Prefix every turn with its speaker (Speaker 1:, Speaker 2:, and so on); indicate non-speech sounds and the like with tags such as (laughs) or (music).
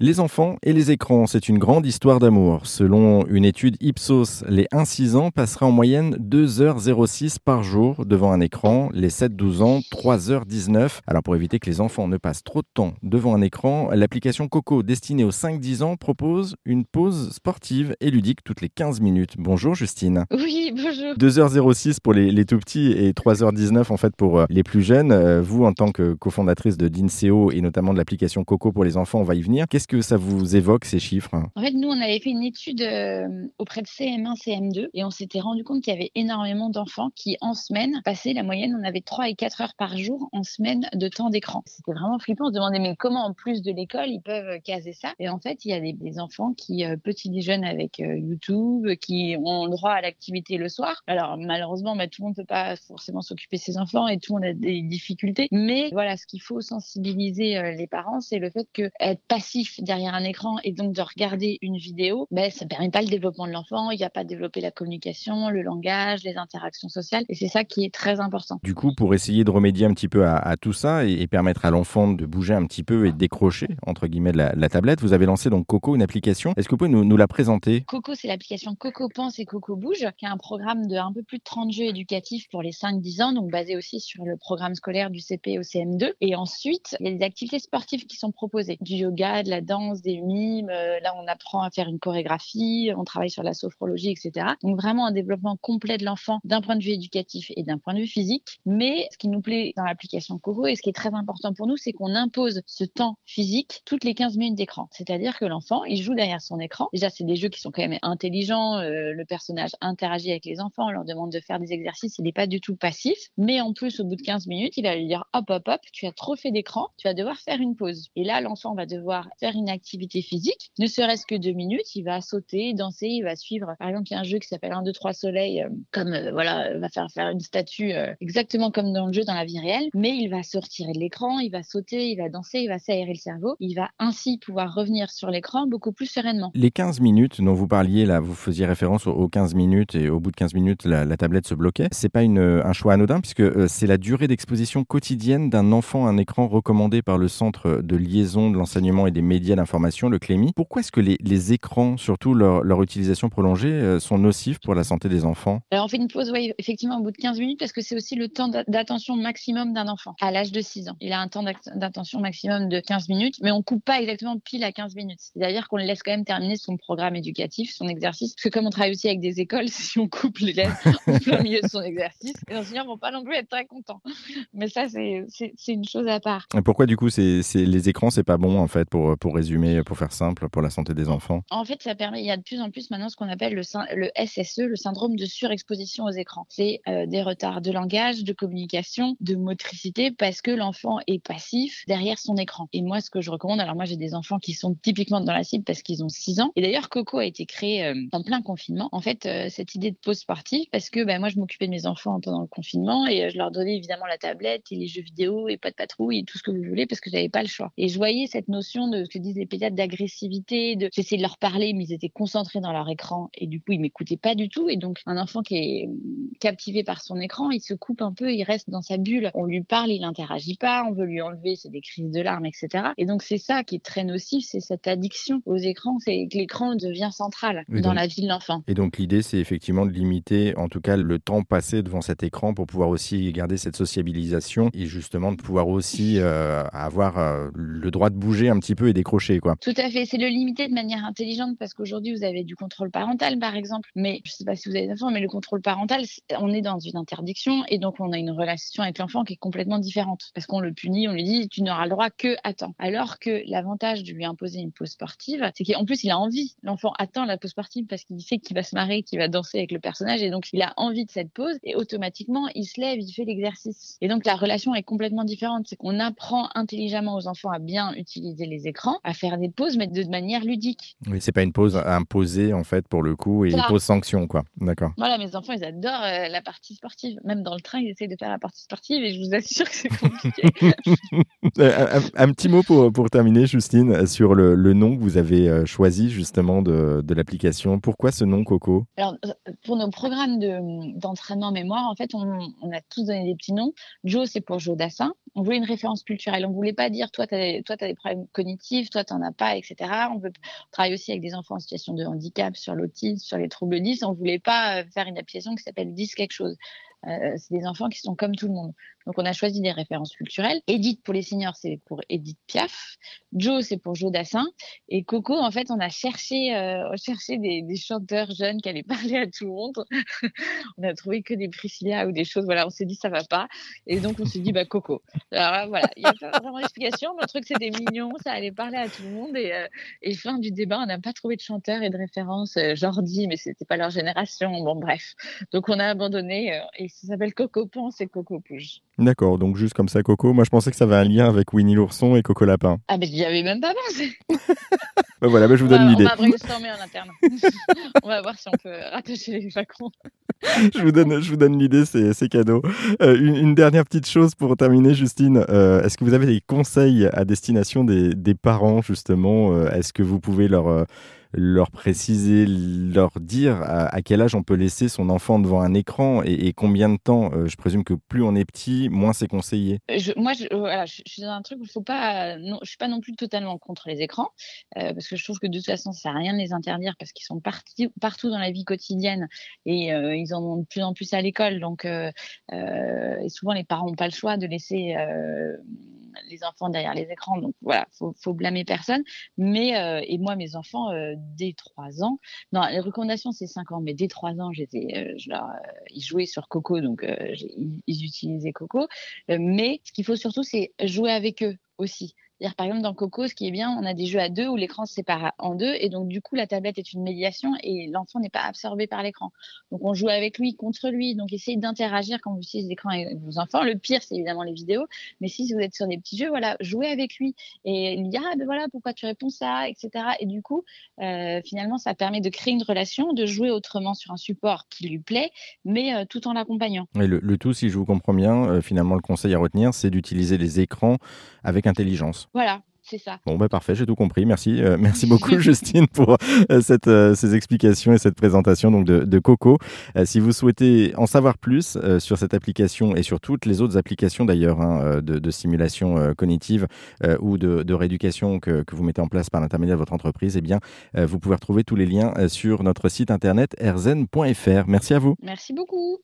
Speaker 1: Les enfants et les écrans, c'est une grande histoire d'amour. Selon une étude Ipsos, les 1-6 ans passeraient en moyenne 2h06 par jour devant un écran, les 7-12 ans 3h19. Alors pour éviter que les enfants ne passent trop de temps devant un écran, l'application Coco destinée aux 5-10 ans propose une pause sportive et ludique toutes les 15 minutes. Bonjour Justine.
Speaker 2: Oui, bonjour.
Speaker 1: 2h06 pour les, les tout petits et 3h19 en fait pour euh, les plus jeunes. Euh, Vous, en tant que cofondatrice de Dinseo et notamment de l'application Coco pour les enfants, on va y venir. Qu'est-ce que ça vous évoque ces chiffres?
Speaker 2: En fait, nous, on avait fait une étude euh, auprès de CM1, CM2 et on s'était rendu compte qu'il y avait énormément d'enfants qui, en semaine, passaient la moyenne, on avait 3 et 4 heures par jour en semaine de temps d'écran. C'était vraiment flippant. On se demandait, mais comment, en plus de l'école, ils peuvent caser ça? Et en fait, il y a des, enfants qui, euh, petits déjeunent avec euh, YouTube, qui ont le droit à l'activité le soir. Alors, malheureusement, bah, tout le monde ne peut pas forcément s'occuper de ses enfants et tout le monde a des difficultés. Mais voilà, ce qu'il faut sensibiliser euh, les parents, c'est le fait que être passif derrière un écran et donc de regarder une vidéo, ben, ça ne permet pas le développement de l'enfant. Il n'y a pas développé la communication, le langage, les interactions sociales. Et c'est ça qui est très important.
Speaker 1: Du coup, pour essayer de remédier un petit peu à, à tout ça et, et, permettre à l'enfant de bouger un petit peu et de décrocher, entre guillemets, de la, la tablette, vous avez lancé donc Coco, une application. Est-ce que vous pouvez nous, nous la présenter?
Speaker 2: Coco, c'est l'application Coco Pense et Coco Bouge, qui est un programme de un peu plus de 30 jeux éducatifs pour les 5-10 ans, donc basé aussi sur le programme scolaire du CP au CM2. Et ensuite, il y a des activités sportives qui sont proposées. Du yoga, de la danse, des mimes. Euh, là, on apprend à faire une chorégraphie, on travaille sur la sophrologie, etc. Donc vraiment un développement complet de l'enfant d'un point de vue éducatif et d'un point de vue physique. Mais ce qui nous plaît dans l'application Coco et ce qui est très important pour nous, c'est qu'on impose ce temps physique toutes les 15 minutes d'écran. C'est-à-dire que l'enfant, il joue derrière son écran. Déjà, c'est des jeux qui sont quand même intelligents. Euh, le personnage interagit avec les enfants, on leur demande de faire des exercices. Il n'est pas du tout passif. Mais en plus, au bout de 15 minutes, il va lui dire hop, hop, hop, tu as trop fait d'écran, tu vas devoir faire une pause. Et là, l'enfant va devoir faire une activité physique, ne serait-ce que deux minutes. Il va sauter, danser, il va suivre. Par exemple, il y a un jeu qui s'appelle 1, 2, 3 soleil, euh, comme euh, voilà, va faire faire une statue euh, exactement comme dans le jeu, dans la vie réelle. Mais il va se retirer de l'écran, il va sauter, il va danser, il va s'aérer le cerveau. Il va ainsi pouvoir revenir sur l'écran beaucoup plus sereinement.
Speaker 1: Les 15 minutes dont vous parliez, là, vous faisiez référence aux 15 minutes et au bout de 15 minutes, la, tablette se bloquait. C'est pas une, un choix anodin puisque c'est la durée d'exposition quotidienne d'un enfant à un écran recommandé par le Centre de liaison de l'enseignement et des médias d'information, le CLEMI. Pourquoi est-ce que les, les, écrans, surtout leur, leur utilisation prolongée, euh, sont nocifs pour la santé des enfants?
Speaker 2: Alors on fait une pause, oui, effectivement, au bout de 15 minutes parce que c'est aussi le temps d'attention maximum d'un enfant à l'âge de 6 ans. Il a un temps d'attention maximum de 15 minutes, mais on coupe pas exactement pile à 15 minutes. C'est-à-dire qu'on le laisse quand même terminer son programme éducatif, son exercice. Parce que comme on travaille aussi avec des écoles, (laughs) si on coupe les lèvres en plein milieu de son exercice, les enseignants vont pas non plus être très contents. Mais ça, c'est une chose à part.
Speaker 1: Et pourquoi du coup, c'est les écrans, c'est pas bon en fait pour, pour résumer, pour faire simple, pour la santé des enfants
Speaker 2: En fait, ça permet, il y a de plus en plus maintenant ce qu'on appelle le, SSE, le syndrome de surexposition aux écrans. C'est euh, des retards de langage, de communication, de motricité, parce que l'enfant est passif derrière son écran. Et moi, ce que je recommande, alors moi j'ai des enfants qui sont typiquement dans la cible parce qu'ils ont 6 ans. Et d'ailleurs, Coco a été créé euh, en plein confinement. En fait, euh, cette idée de pause sportive, parce que bah, moi je m'occupais de mes enfants pendant le confinement et je leur donnais évidemment la tablette et les jeux vidéo et pas de patrouille et tout ce que vous voulez parce que j'avais pas le choix. Et je voyais cette notion de que disent les pédiatres d'agressivité, de j'essayais de leur parler, mais ils étaient concentrés dans leur écran et du coup ils m'écoutaient pas du tout. Et donc un enfant qui est captivé par son écran, il se coupe un peu, il reste dans sa bulle. On lui parle, il interagit pas, on veut lui enlever, c'est des crises de larmes, etc. Et donc c'est ça qui est très nocif, c'est cette addiction aux écrans, c'est que l'écran devient central dans
Speaker 1: donc-
Speaker 2: la vie de l'enfant.
Speaker 1: Et donc l'idée, c'est effectivement de limiter, en tout cas, le temps passé devant cet écran pour pouvoir aussi garder cette sociabilisation et justement de pouvoir aussi euh, avoir euh, le droit de bouger un petit peu et
Speaker 2: Tout à fait, c'est le limiter de manière intelligente parce qu'aujourd'hui vous avez du contrôle parental par exemple, mais je sais pas si vous avez des enfants, mais le contrôle parental, on est dans une interdiction et donc on a une relation avec l'enfant qui est complètement différente parce qu'on le punit, on lui dit tu n'auras le droit que à temps. Alors que l'avantage de lui imposer une pause sportive, c'est qu'en plus il a envie. L'enfant attend la pause sportive parce qu'il sait qu'il va se marrer, qu'il va danser avec le personnage et donc il a envie de cette pause et automatiquement il se lève, il fait l'exercice. Et donc la relation est complètement différente, c'est qu'on apprend intelligemment aux enfants à bien utiliser les écrans, à faire des pauses mais de manière ludique.
Speaker 1: Oui, c'est pas une pause imposée, en fait, pour le coup, et une pause sanction, quoi. D'accord.
Speaker 2: Voilà, mes enfants, ils adorent euh, la partie sportive. Même dans le train, ils essayent de faire la partie sportive et je vous assure que c'est compliqué. (laughs)
Speaker 1: Euh, un, un petit mot pour, pour terminer, Justine, sur le, le nom que vous avez euh, choisi, justement, de, de l'application. Pourquoi ce nom, Coco?
Speaker 2: Alors, pour nos programmes de- d'entraînement mémoire, en fait, on, on a tous donné des petits noms. Joe, c'est pour Joe Dassin. On voulait une référence culturelle. On voulait pas dire toi, tu as, des problèmes cognitifs, toi, tu n'en as pas, etc. On, veut, travailler aussi avec des enfants en situation de handicap, sur l'autisme, sur les troubles 10. On voulait pas faire une application qui s'appelle 10 quelque chose. Euh, c'est des enfants qui sont comme tout le monde. Donc, on a choisi des références culturelles. Edith, pour les seniors, c'est pour Edith Piaf. Joe, c'est pour Joe Dassin. Et Coco, en fait, on a cherché, euh, cherché des, des, chanteurs jeunes qui allaient (laughs) parler à tout le monde. (laughs) on a trouvé que des Priscilla ou des choses. Voilà, on s'est dit, ça va pas. Et donc, on s'est dit, bah, Coco. Alors, voilà, il n'y a pas vraiment d'explication. Le truc, c'était mignon. Ça allait parler à tout le monde. Et, euh, fin du débat, on n'a pas trouvé de chanteurs et de références. Euh, Jordi, mais c'était pas leur génération. Bon, bref. Donc, on a abandonné. Euh, et ça s'appelle Coco Ponce et Coco Pouge.
Speaker 1: D'accord, donc juste comme ça, Coco. Moi, je pensais que ça avait un lien avec Winnie l'ourson et Coco Lapin.
Speaker 2: Ah, mais j'y avais même pas pensé. (laughs)
Speaker 1: bah voilà, bah, je vous donne l'idée.
Speaker 2: On va brainstormer en interne. (laughs) on va voir si on peut rattacher les flacons. (laughs)
Speaker 1: je vous donne, je vous donne l'idée, c'est cadeau. Euh, une, une, dernière petite chose pour terminer, Justine. Euh, Est-ce que vous avez des conseils à destination des, des parents, justement? Euh, Est-ce que vous pouvez leur leur préciser, leur dire à, quel âge on peut laisser son enfant devant un écran et, combien de temps. Euh, je présume que plus on est petit, moins c'est conseillé.
Speaker 2: Moi, je, voilà, je, suis dans un truc où faut pas. Non, je suis pas non plus totalement contre les écrans euh, parce que je trouve que de toute façon, ça sert à rien de les interdire parce qu'ils sont partis, partout dans la vie quotidienne et euh, ils en ont de plus en plus à l'école. Donc, et souvent les parents n'ont pas le choix de laisser les enfants derrière les écrans. Donc voilà, faut, faut blâmer personne. Mais euh, et moi, mes enfants, euh, dès 3 ans, non, les recommandations c'est 5 ans, mais dès 3 ans, j'étais, euh, ils jouaient sur Coco, donc ils, utilisaient Coco. mais ce qu'il faut surtout, c'est jouer avec eux aussi par exemple, dans Coco, ce qui est bien, on a des jeux à deux où l'écran se sépare en deux et donc du coup, la tablette est une médiation et l'enfant n'est pas absorbé par l'écran. Donc on joue avec lui, contre lui. Donc essayez d'interagir quand vous utilisez l'écran avec vos enfants. Le pire, c'est évidemment les vidéos, mais si vous êtes sur des petits jeux, voilà, jouez avec lui et lui dire ah ben voilà pourquoi tu réponds ça, etc. Et du coup, euh, finalement, ça permet de créer une relation, de jouer autrement sur un support qui lui plaît, mais euh, tout en l'accompagnant.
Speaker 1: Et le, tout, si je vous comprends bien, euh, finalement, le conseil à retenir, c'est d'utiliser les écrans avec intelligence.
Speaker 2: Voilà, c'est ça.
Speaker 1: Bon, bah parfait, j'ai tout compris. Merci, euh, (laughs) merci beaucoup, (laughs) Justine, pour euh, cette, euh, ces explications et cette présentation donc, de, de Coco. si vous souhaitez en savoir plus sur cette application et sur toutes les autres applications d'ailleurs hein, de, de, simulation cognitive ou de, de rééducation que, que, vous mettez en place par l'intermédiaire de votre entreprise, eh bien, vous pouvez retrouver tous les liens sur notre site internet erzen.fr. Merci à vous.
Speaker 2: Merci beaucoup.